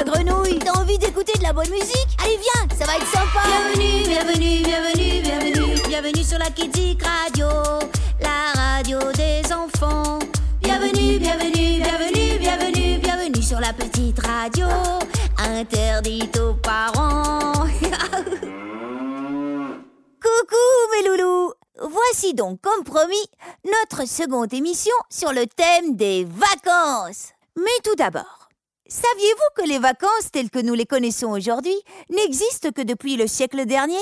la grenouille. T'as envie d'écouter de la bonne musique? Allez, viens, ça va être sympa. Bienvenue, bienvenue, bienvenue, bienvenue. Bienvenue sur la Kidzik Radio, la radio des enfants. Bienvenue, bienvenue, bienvenue, bienvenue, bienvenue sur la petite radio, interdite aux parents. Coucou mes loulous Voici donc, comme promis, notre seconde émission sur le thème des vacances. Mais tout d'abord, saviez-vous que les vacances telles que nous les connaissons aujourd'hui n'existent que depuis le siècle dernier?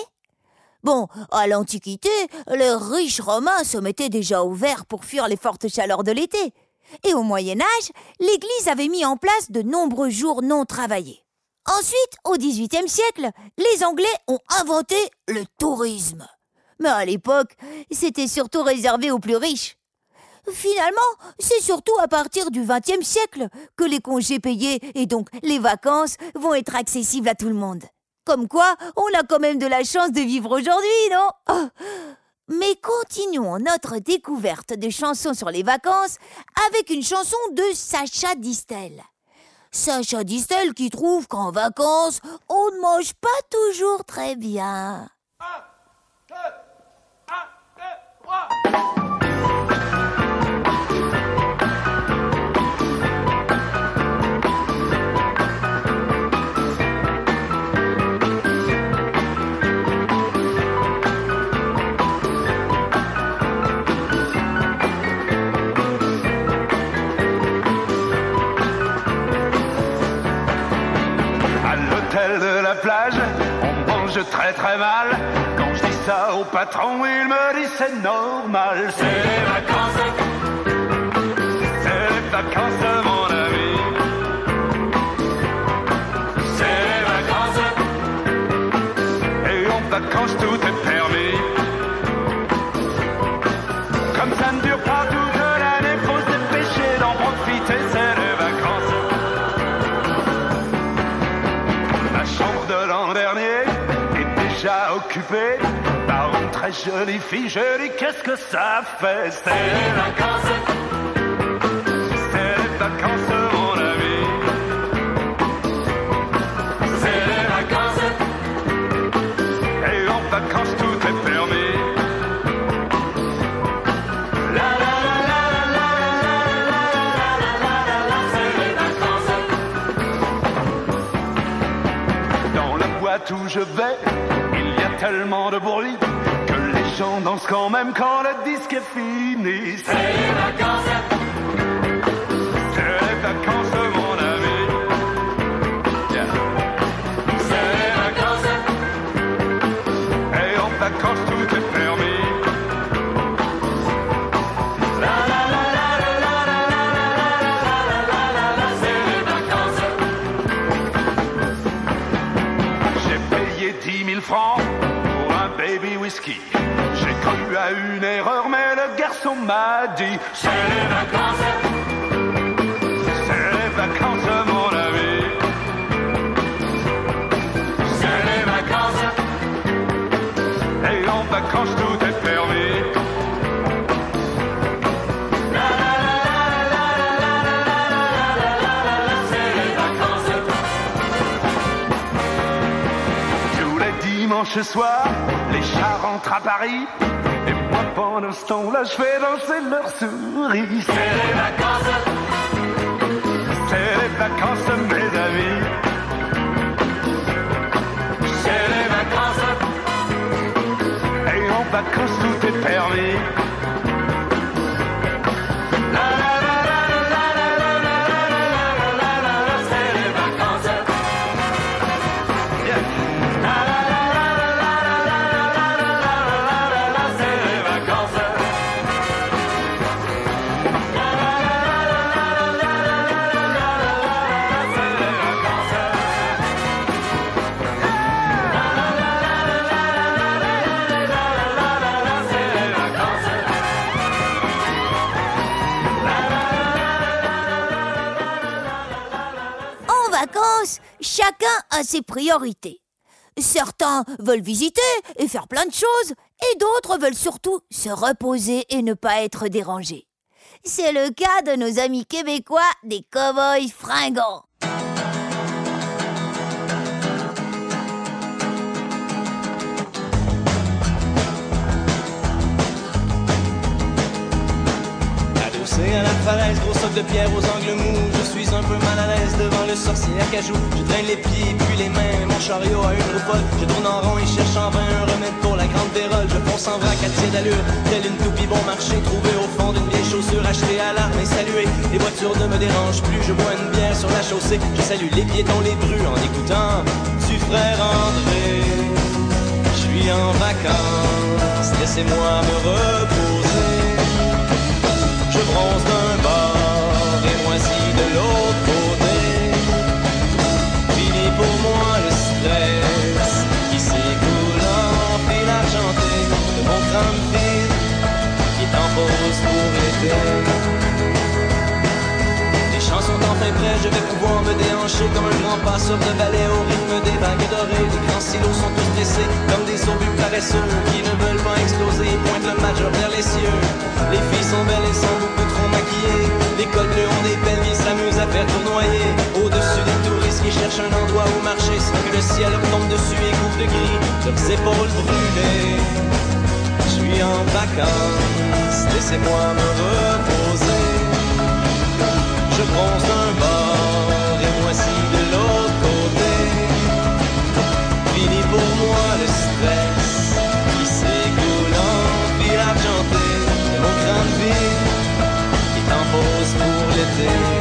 Bon, à l'Antiquité, les riches Romains se mettaient déjà au vert pour fuir les fortes chaleurs de l'été. Et au Moyen Âge, l'Église avait mis en place de nombreux jours non travaillés. Ensuite, au XVIIIe siècle, les Anglais ont inventé le tourisme. Mais à l'époque, c'était surtout réservé aux plus riches. Finalement, c'est surtout à partir du XXe siècle que les congés payés et donc les vacances vont être accessibles à tout le monde. Comme quoi, on a quand même de la chance de vivre aujourd'hui, non? Mais continuons notre découverte de chansons sur les vacances avec une chanson de Sacha Distel. Sacha Distel qui trouve qu'en vacances, on ne mange pas toujours très bien. À patron, il me dit c'est normal. C'est vacances. Jolie fille. Dis qu'est-ce que ça fait C'est les vacances. C'est les vacances, mon ami. C'est les vacances. Et en vacances, tout est permis. La la la la la la la la la c'est les vacances. Dans la boîte où je vais, il y a tellement de bruit gens dansent quand même quand le disque est fini. une erreur, mais le garçon m'a dit C'est les vacances, c'est les vacances, mon ami. C'est les vacances, et en vacances tout est permis. dimanche soir, les chars rentrent à Paris. Et moi, pendant ce temps-là, je fais danser leurs souris. C'est les vacances. C'est les vacances, mes amis. C'est les vacances. Et en vacances, tout est permis. A ses priorités. Certains veulent visiter et faire plein de choses, et d'autres veulent surtout se reposer et ne pas être dérangés. C'est le cas de nos amis québécois des cow-boys fringants. La falaise, gros de pierre aux angles mous. Je suis un peu mal à l'aise devant le sorcier à cajou. Je traîne les pieds puis les mains, mon chariot a une roue Je tourne en rond et cherche en vain un remède pour la grande vérole. Je fonce en vrac à tir d'allure, telle une toupie bon marché trouvée au fond d'une vieille chaussure achetée à l'arme et saluée. Les voitures ne me dérangent plus, je bois une bière sur la chaussée. Je salue les piétons, les brues en écoutant du frère André. Je suis en vacances, laissez-moi me reposer. Pour l'été sont enfin prêts, je vais pouvoir me déhancher comme un grand passeur de balai au rythme des vagues dorées. Les grands silos sont tous dressés comme des obus paresseux qui ne veulent pas exploser et pointent le majeur vers les cieux. Les filles sont belles et sont beaucoup trop maquillées. Les codes bleus ont des belles ils s'amusent à faire tournoyer. Au-dessus des touristes qui cherchent un endroit où marcher sans que le ciel tombe dessus et couvre de gris leurs épaules brûlées. Suis en vacances, laissez-moi me reposer. Je bronze d'un bord et moi si de l'autre côté. Fini pour moi le stress qui s'écoule en fil argenté. Mon crâne vide qui t'impose pour l'été.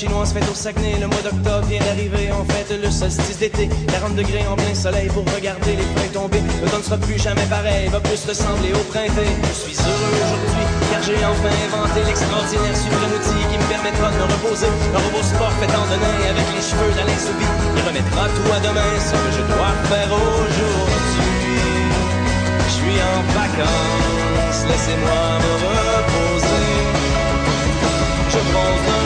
Chinoise faite au Saguenay. Le mois d'octobre vient d'arriver, en fait le solstice d'été. 40 degrés en plein soleil pour regarder les feuilles tomber. Le temps ne sera plus jamais pareil, va plus ressembler au printemps. Je suis heureux aujourd'hui, car j'ai enfin inventé l'extraordinaire suprême outil qui me permettra de me reposer. Un robot sport fait en donner avec les cheveux d'Alain Soubi. Il remettra tout à demain, ce que je dois faire aujourd'hui. Je suis en vacances, laissez-moi me reposer. Je pense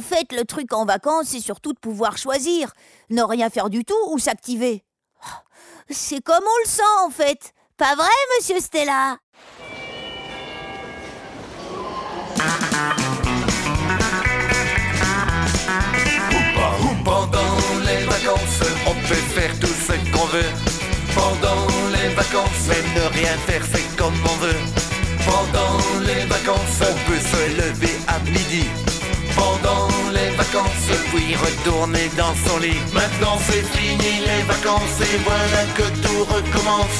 En fait, le truc en vacances, c'est surtout de pouvoir choisir, ne rien faire du tout ou s'activer. C'est comme on le sent en fait. Pas vrai, monsieur Stella? Pendant les vacances, on peut faire tout ce qu'on veut. Pendant les vacances, même ne rien faire, c'est comme on veut. Pendant les vacances, on peut se lever à midi pendant les vacances puis retourner dans son lit. Maintenant c'est fini les vacances et voilà que tout recommence.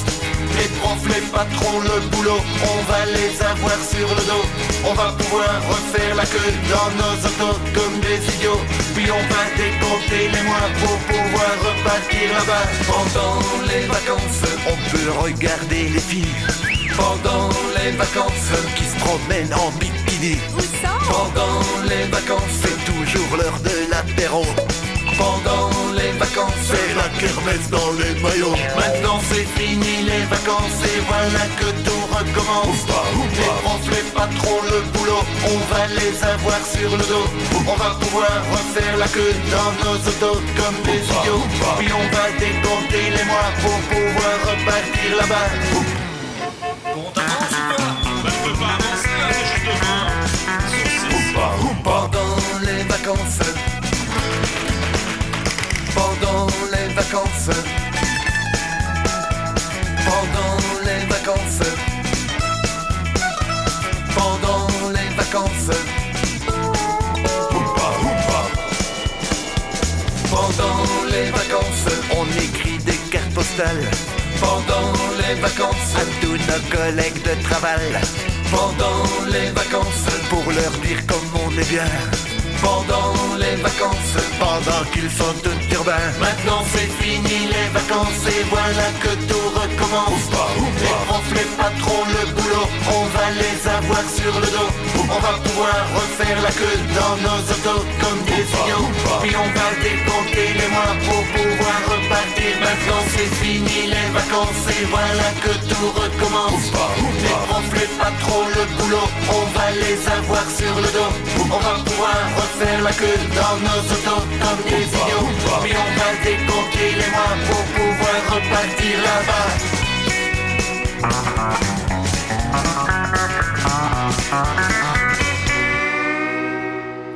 Les profs, les patrons, le boulot, on va les avoir sur le dos. On va pouvoir refaire la queue dans nos autos comme des idiots. Puis on va décompter les mois pour pouvoir repartir là-bas. Pendant les vacances, on peut regarder les filles. Pendant les vacances, qui se promènent en bikini. Pendant les vacances, c'est toujours l'heure de l'apéro. Pendant les vacances, c'est la kermesse dans les maillots. Maintenant c'est fini les vacances et voilà que tout recommence. Les profs, les patrons, le boulot, on va les avoir sur le dos. On va pouvoir refaire la queue dans nos autos comme des idiots. Puis on va décompter les mois pour pouvoir repartir là-bas. Bon, t'avances ou pas Bah, je peux pas avancer, là, les vacances. Pendant les vacances. Pendant les vacances. Pendant les vacances, on écrit des cartes postales. Pendant les vacances, à tous nos collègues de travail. Pendant les vacances, pour leur dire comme on est bien. Pendant les vacances, pendant qu'ils sont tous urbains. Maintenant c'est fini les vacances et voilà que tout recommence. Les profs, les patrons, le boulot, les avoir sur le dos. On va pouvoir refaire faire la queue dans nos autos comme des idiots. Puis on va décompter les mois pour pouvoir repartir. Maintenant c'est fini les vacances et voilà que tout recommence. Les profs, pas trop le boulot, on va les avoir sur le dos. On va pouvoir refaire la queue dans nos autos comme des idiots. Puis on va décompter les mois pour pouvoir repartir là-bas.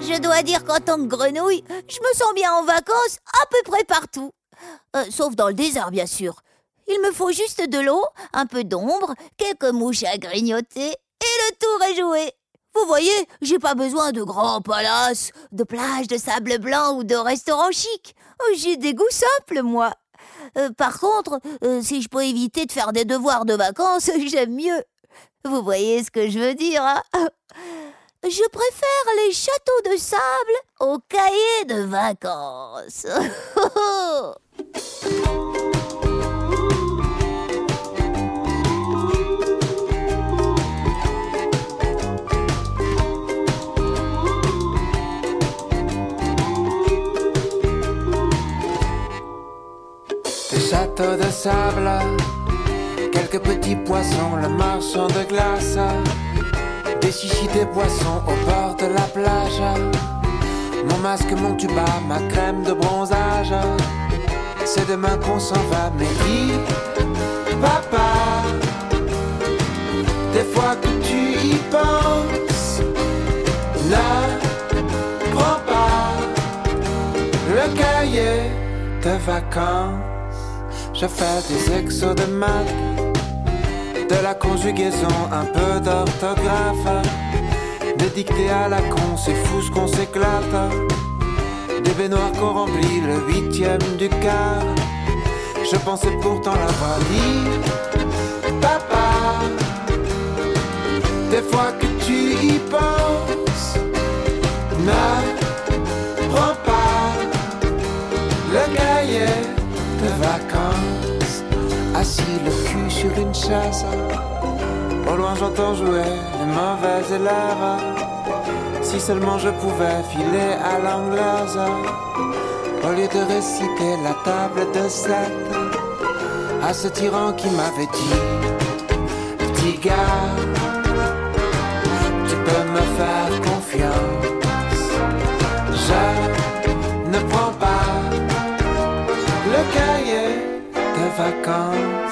Je dois dire qu'en tant que grenouille, je me sens bien en vacances à peu près partout. Euh, sauf dans le désert, bien sûr. Il me faut juste de l'eau, un peu d'ombre, quelques mouches à grignoter, et le tour est joué. Vous voyez, j'ai pas besoin de grands palaces, de plages de sable blanc ou de restaurants chics. Oh, J'ai des goûts simples, moi. Euh, par contre, euh, si je peux éviter de faire des devoirs de vacances, j'aime mieux. Vous voyez ce que je veux dire, hein? Je préfère les châteaux de sable aux cahiers de vacances. Des châteaux de sable, quelques petits poissons, le marchand de glace, des chichis des poissons au bord de la plage. Mon masque, mon tuba, ma crème de bronzage. C'est demain qu'on s'en va, mais dis, papa, des fois que tu y penses, ne prends pas le cahier de vacances. Je fais des exos de maths, de la conjugaison, un peu d'orthographe. Des dictées à la con, c'est fou ce qu'on s'éclate. Des baignoires qu'on remplit le huitième du quart. Je pensais pourtant l'avoir dit, papa. Des fois que tu y penses, cul sur une chaise. Au loin j'entends jouer les mauvais élèves. Si seulement je pouvais filer à l'anglaise, au lieu de réciter la table de sept, à ce tyran qui m'avait dit, petit gars, tu peux me faire confiance. Je ne prends pas le cahier de vacances.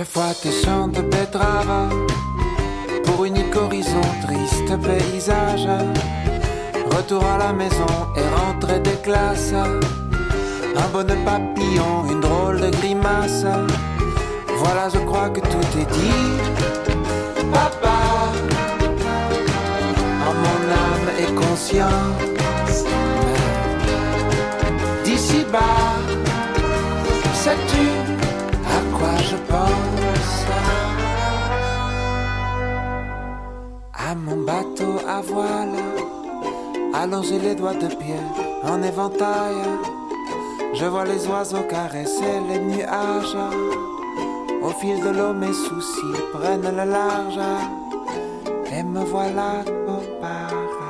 Je vois tes champs de betteraves pour unique horizon, triste paysage. Retour à la maison et rentrée des classes. Un bonnet papillon, une drôle de grimace. Voilà, je crois que tout est dit. Papa, en mon âme et conscience. D'ici bas, sais-tu je pense À mon bateau à voile, allonger les doigts de pied en éventail. Je vois les oiseaux caresser les nuages. Au fil de l'eau, mes soucis prennent le large. Et me voilà au paradis.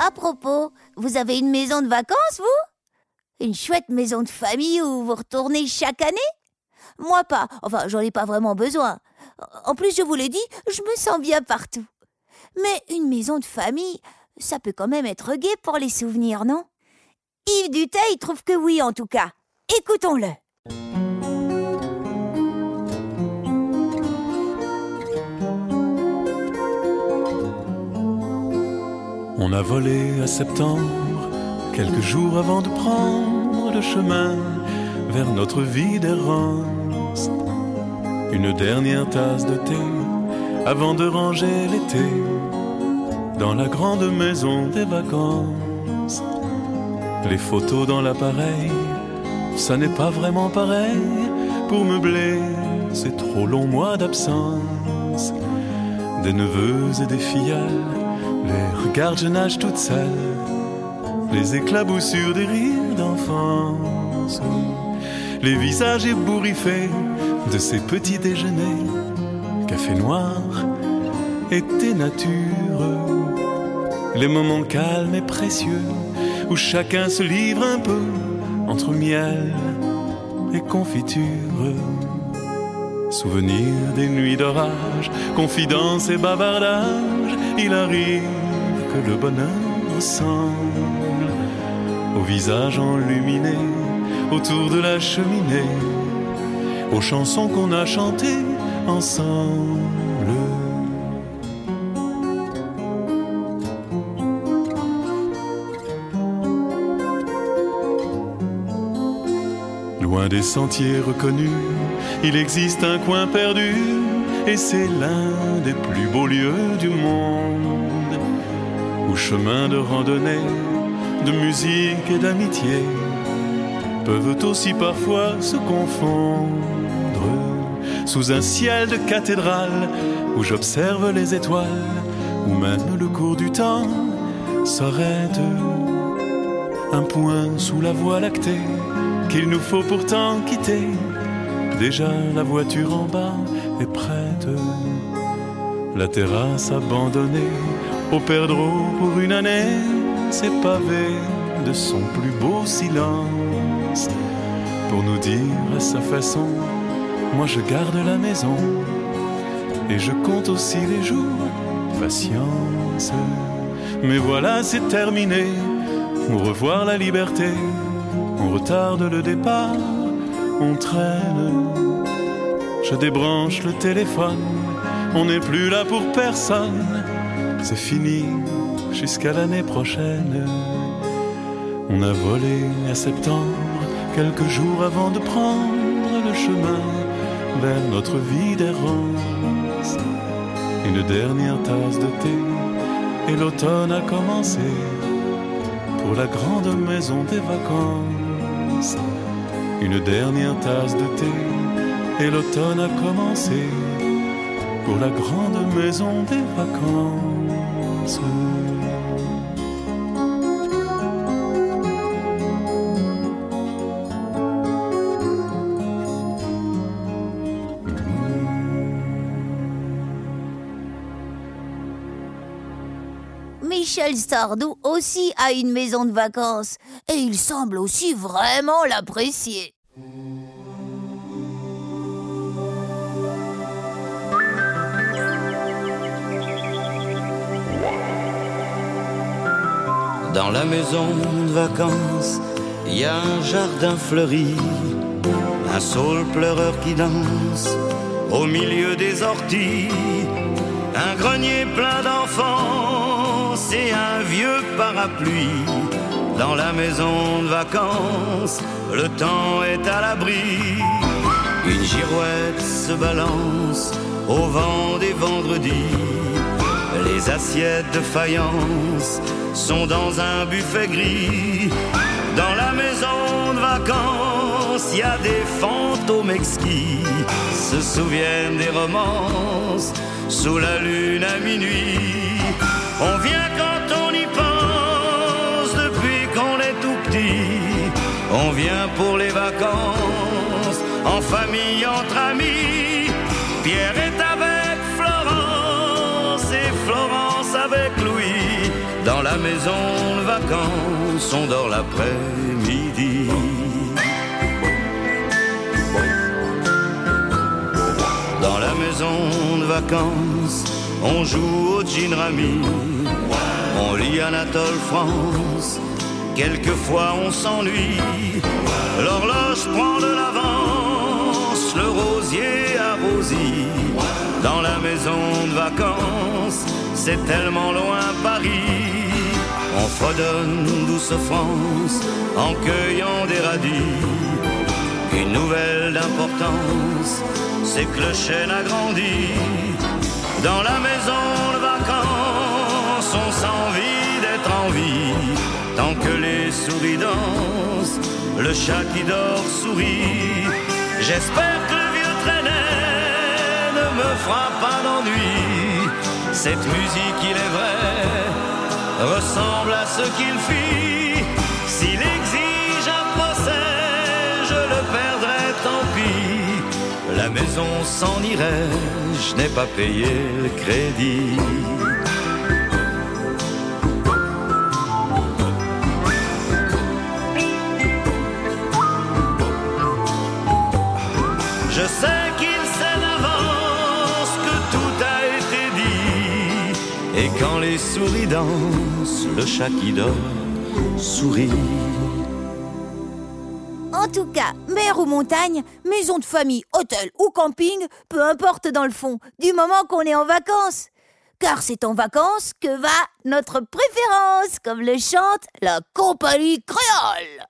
À propos, vous avez une maison de vacances, vous? Une chouette maison de famille où vous retournez chaque année? Moi pas, enfin j'en ai pas vraiment besoin. En plus, je vous l'ai dit, je me sens bien partout. Mais une maison de famille, ça peut quand même être gai pour les souvenirs, non? Yves Duteil trouve que oui, en tout cas. Écoutons-le. On a volé à septembre, quelques jours avant de prendre le chemin vers notre vie d'errance. Une dernière tasse de thé avant de ranger l'été dans la grande maison des vacances. Les photos dans l'appareil, ça n'est pas vraiment pareil. Pour meubler, c'est trop long mois d'absence. Des neveux et des fillales, les regards je nage toute seule. Les éclaboussures des rires d'enfance. Les visages ébouriffés de ces petits déjeuners. Café noir, été nature. Les moments calmes et précieux où chacun se livre un peu entre miel et confiture. Souvenirs des nuits d'orage, confidences et bavardages, il arrive que le bonheur ressemble au visage enluminé autour de la cheminée, aux chansons qu'on a chantées ensemble. Loin des sentiers reconnus, il existe un coin perdu, et c'est l'un des plus beaux lieux du monde, où chemin de randonnée, de musique et d'amitié peuvent aussi parfois se confondre sous un ciel de cathédrale où j'observe les étoiles, où même le cours du temps s'arrête. Un point sous la voie lactée qu'il nous faut pourtant quitter. Déjà la voiture en bas est prête. La terrasse abandonnée au perdreau pour une année, c'est pavé de son plus beau silence. Pour nous dire à sa façon, moi je garde la maison et je compte aussi les jours. Patience. Mais voilà, c'est terminé. Au revoir la liberté. On retarde le départ. On traîne. Je débranche le téléphone. On n'est plus là pour personne. C'est fini jusqu'à l'année prochaine. On a volé à septembre, quelques jours avant de prendre le chemin vers notre vie d'errance. Une dernière tasse de thé et l'automne a commencé pour la grande maison des vacances. Une dernière tasse de thé et l'automne a commencé pour la grande maison des vacances. Michel Sardou aussi a une maison de vacances. Et il semble aussi vraiment l'apprécier. Dans la maison de vacances, il y a un jardin fleuri, un saule pleureur qui danse. Au milieu des orties, un grenier plein d'enfants et un vieux parapluie. Dans la maison de vacances, le temps est à l'abri. Une girouette se balance au vent des vendredis. Les assiettes de faïence sont dans un buffet gris. Dans la maison de vacances, il y a des fantômes exquis. Se souviennent des romances sous la lune à minuit. On vient quand on y pense depuis qu'on est tout petit. On vient pour les vacances, en famille, entre amis. Pierre est avec Florence et Florence avec Louis. Dans la maison de vacances, on dort l'après-midi. Dans la maison de vacances, on joue au gin rami. On lit Anatole France. Quelquefois on s'ennuie. L'horloge prend de l'avance. Le rosier arrosie. Dans la maison de vacances, c'est tellement loin Paris. On fredonne douce France en cueillant des radis. une nouvelle d'importance, c'est que le chêne a grandi. Dans la maison de vacances, on s'envie d'être en vie. Tant que les souris dansent, le chat qui dort sourit. J'espère que le vieux traînet ne me fera pas d'ennui. Cette musique, il est vrai, ressemble à ce qu'il fit. La maison s'en irait, je n'ai pas payé le crédit. Je sais qu'il sait d'avance que tout a été dit. Et quand les souris dansent, le chat qui dort sourit. Mer ou montagne, maison de famille, hôtel ou camping, peu importe dans le fond, du moment qu'on est en vacances. Car c'est en vacances que va notre préférence, comme le chante la compagnie créole.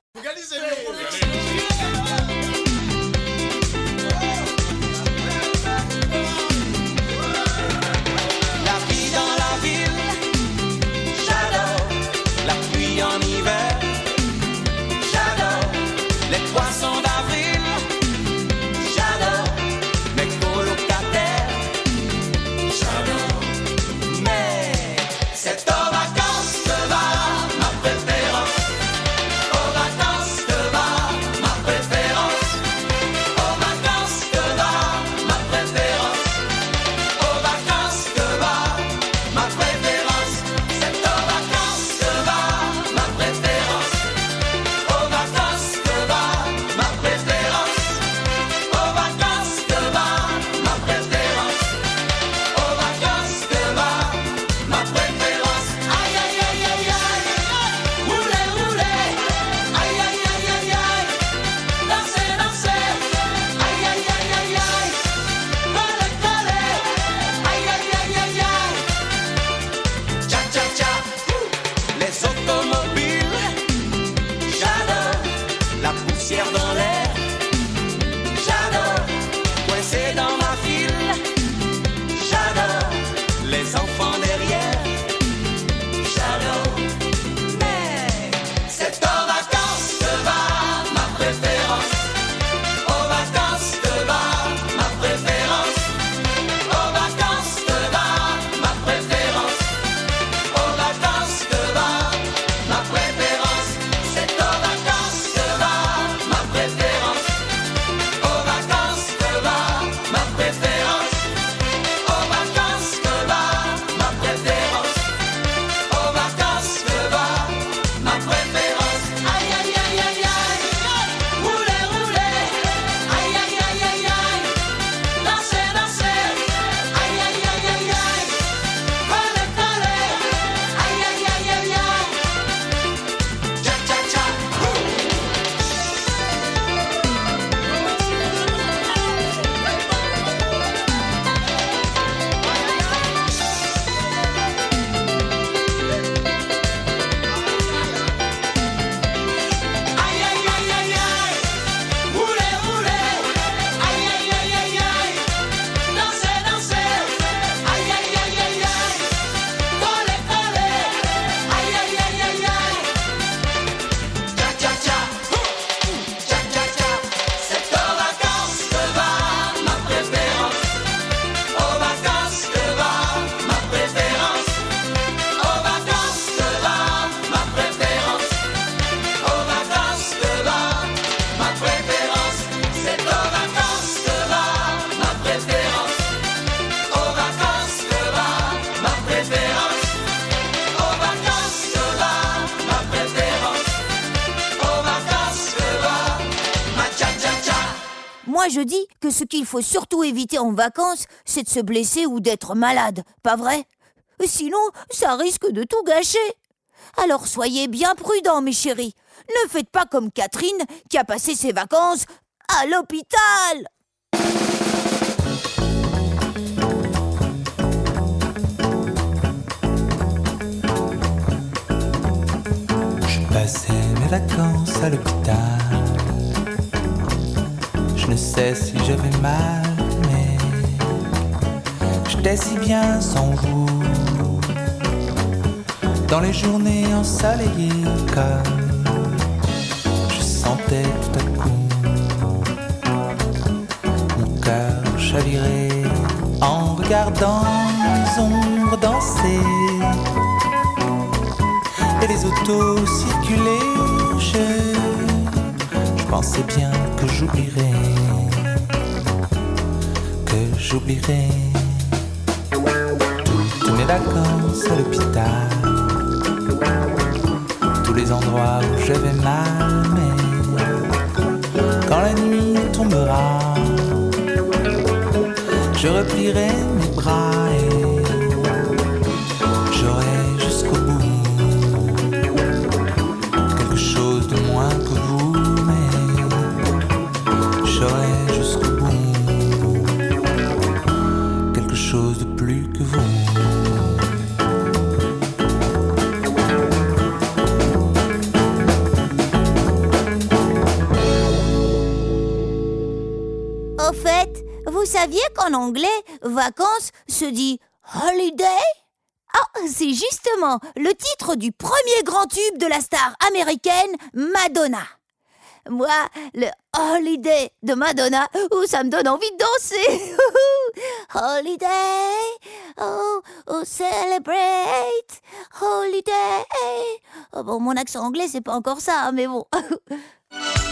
Ce qu'il faut surtout éviter en vacances, c'est de se blesser ou d'être malade, pas vrai? Sinon, ça risque de tout gâcher. Alors soyez bien prudents, mes chéris. Ne faites pas comme Catherine qui a passé ses vacances à l'hôpital. Je passais mes vacances à l'hôpital. Sais si je vais mal, mais j'étais si bien sans vous. Dans les journées ensoleillées, comme je sentais tout à coup mon cœur chavirer en regardant les ombres danser et les autos circuler. Pensais bien que j'oublierais, que j'oublierais. Tous mes vacances à l'hôpital, tous les endroits où je vais mal, mais quand la nuit tombera, je replierai mes bras qu'en anglais, vacances se dit holiday? Ah, c'est justement le titre du premier grand tube de la star américaine Madonna. Moi, le holiday de Madonna, oh, ça me donne envie de danser. holiday, oh, oh, celebrate, holiday. Oh, bon, mon accent anglais, c'est pas encore ça, hein, mais bon.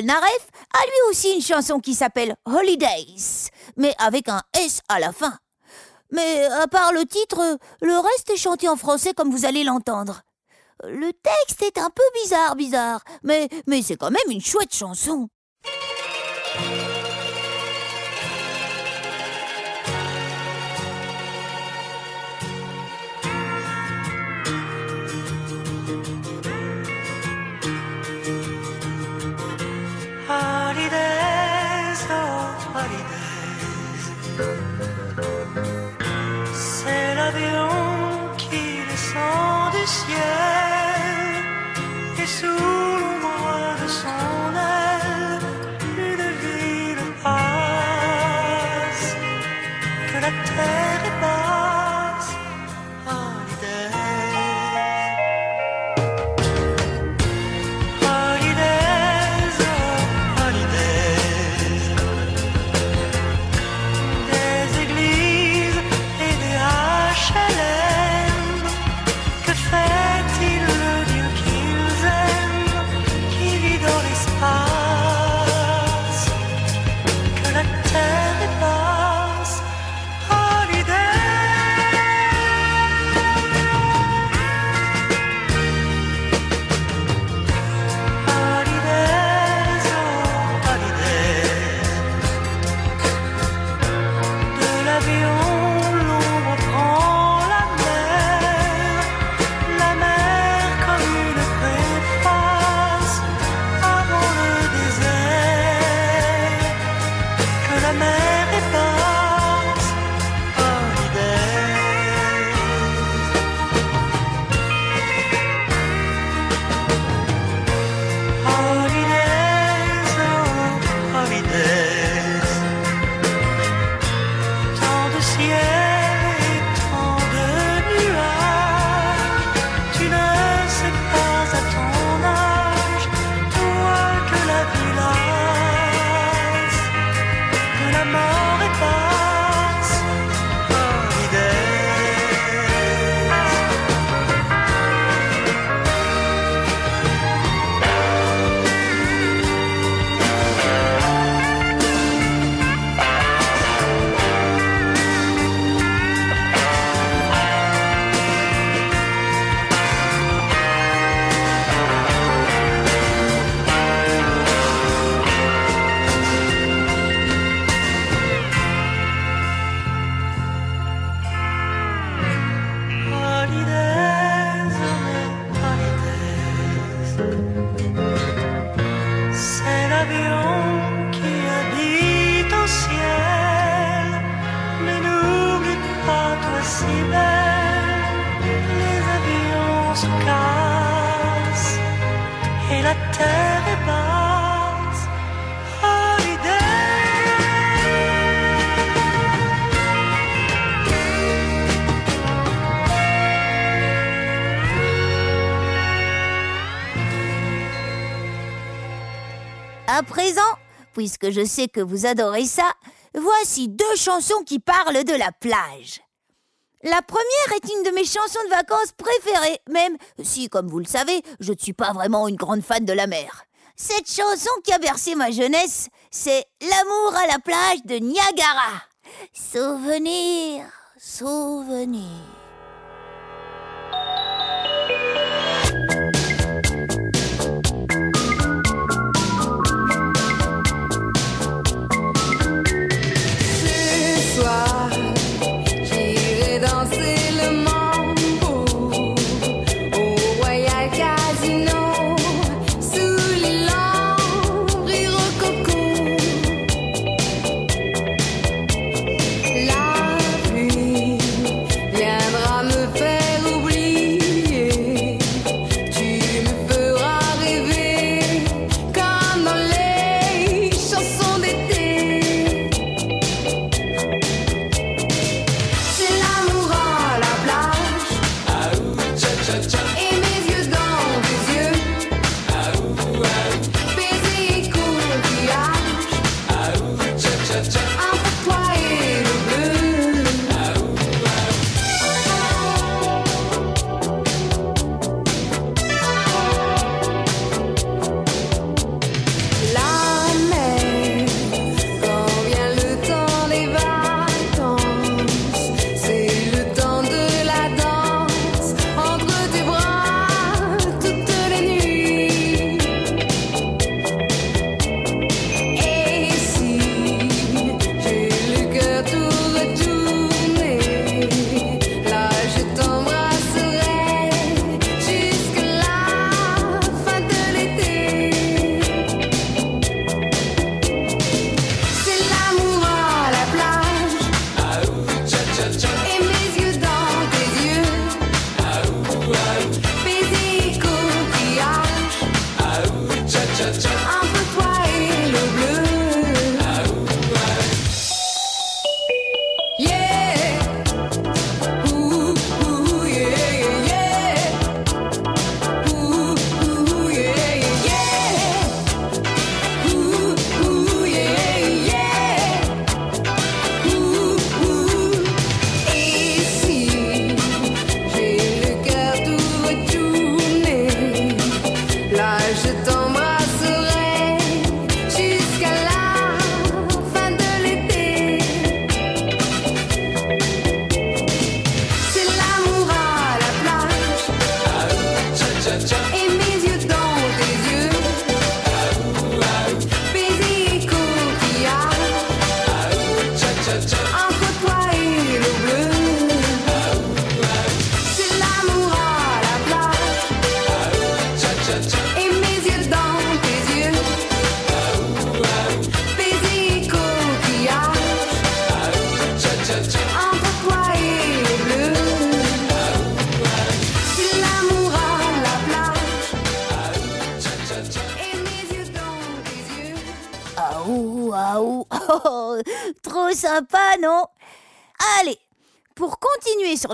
Polnareff a lui aussi une chanson qui s'appelle Holidays, mais avec un S à la fin. Mais à part le titre, le reste est chanté en français comme vous allez l'entendre. Le texte est un peu bizarre, bizarre, mais, mais c'est quand même une chouette chanson. Et la terre est basse. À présent, puisque je sais que vous adorez ça, voici deux chansons qui parlent de la plage. La première est une de mes chansons de vacances préférées, même si, comme vous le savez, je ne suis pas vraiment une grande fan de la mer. Cette chanson qui a bercé ma jeunesse, c'est L'amour à la plage de Niagara. Souvenir, souvenir.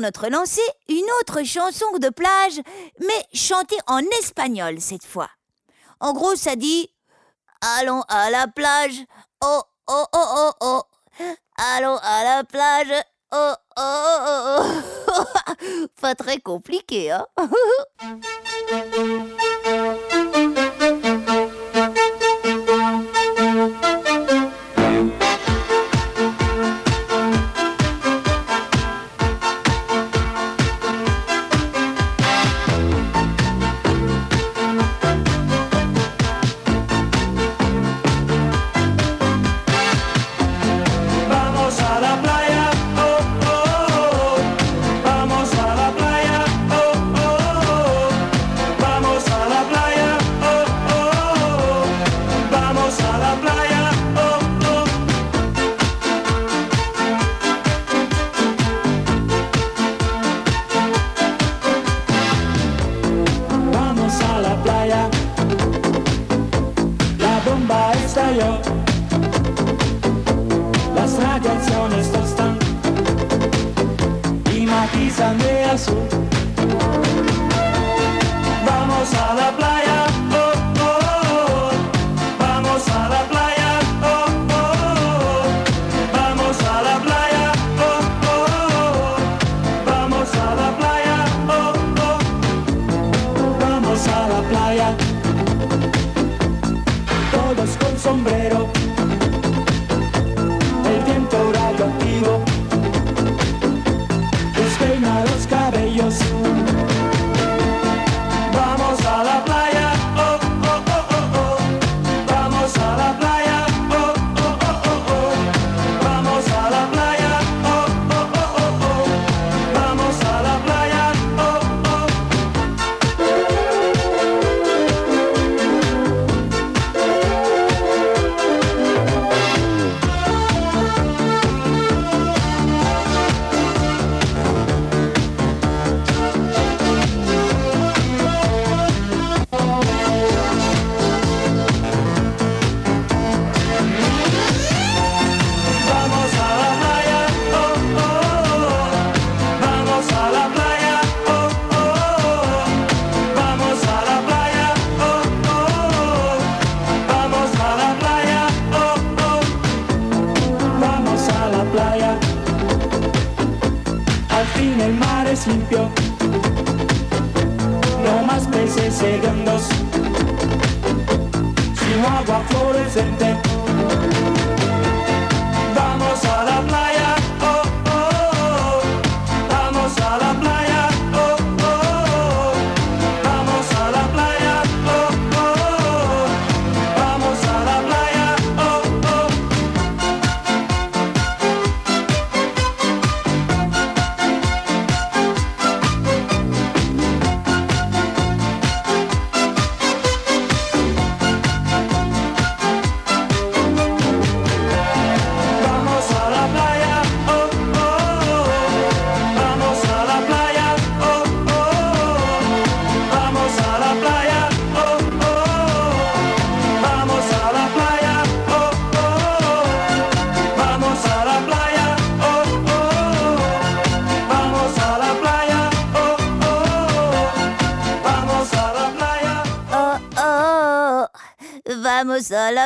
Notre une autre chanson de plage, mais chantée en espagnol cette fois. En gros, ça dit Allons à la plage, oh oh oh oh oh. Allons à la plage, oh oh oh oh. oh. Pas très compliqué, hein?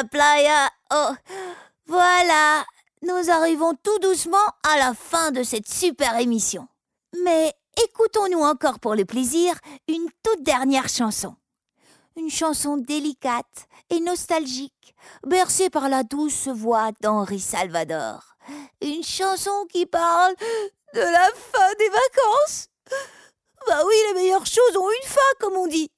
la playa Oh Voilà Nous arrivons tout doucement à la fin de cette super émission. Mais écoutons-nous encore pour le plaisir une toute dernière chanson. Une chanson délicate et nostalgique, bercée par la douce voix d'Henri Salvador. Une chanson qui parle de la fin des vacances. Bah oui, les meilleures choses ont une fin, comme on dit.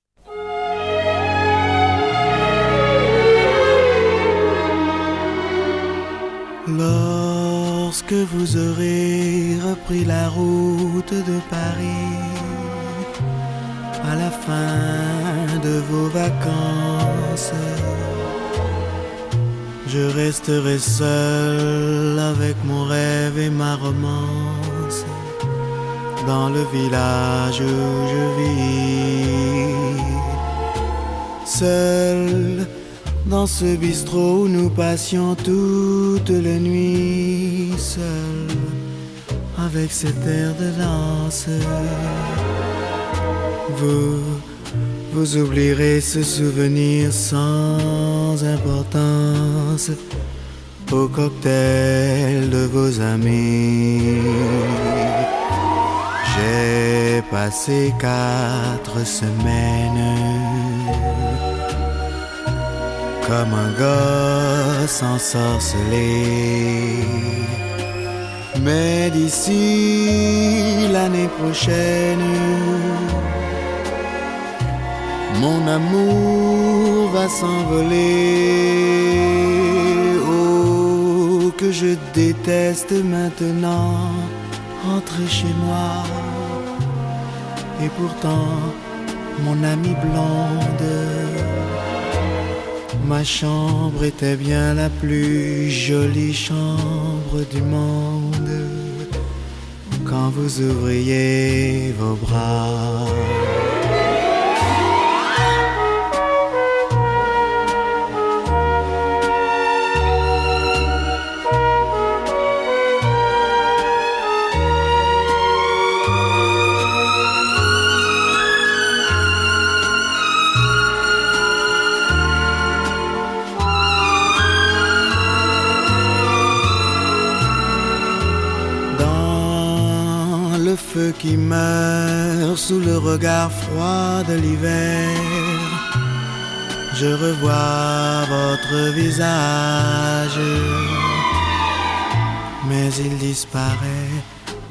Lorsque vous aurez repris la route de Paris, à la fin de vos vacances, je resterai seul avec mon rêve et ma romance dans le village où je vis. Seul dans ce bistrot où nous passions toute la nuit seuls avec cet air de danse. Vous, vous oublierez ce souvenir sans importance au cocktail de vos amis. J'ai passé quatre semaines comme un gosse ensorcelé. Mais d'ici l'année prochaine, mon amour va s'envoler. Oh, que je déteste maintenant rentrer chez moi. Et pourtant, mon amie blonde, ma chambre était bien la plus jolie chambre du monde. Quand vous ouvriez vos bras. Qui meurt sous le regard froid de l'hiver, je revois votre visage, mais il disparaît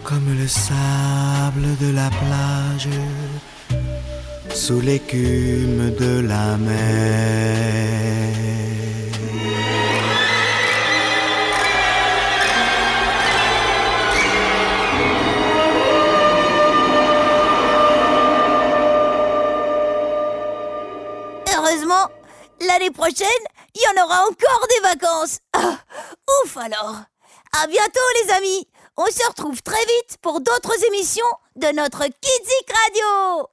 comme le sable de la plage sous l'écume de la mer. Prochaine, il y en aura encore des vacances. Ah, ouf alors. À bientôt les amis. On se retrouve très vite pour d'autres émissions de notre Kidzik Radio.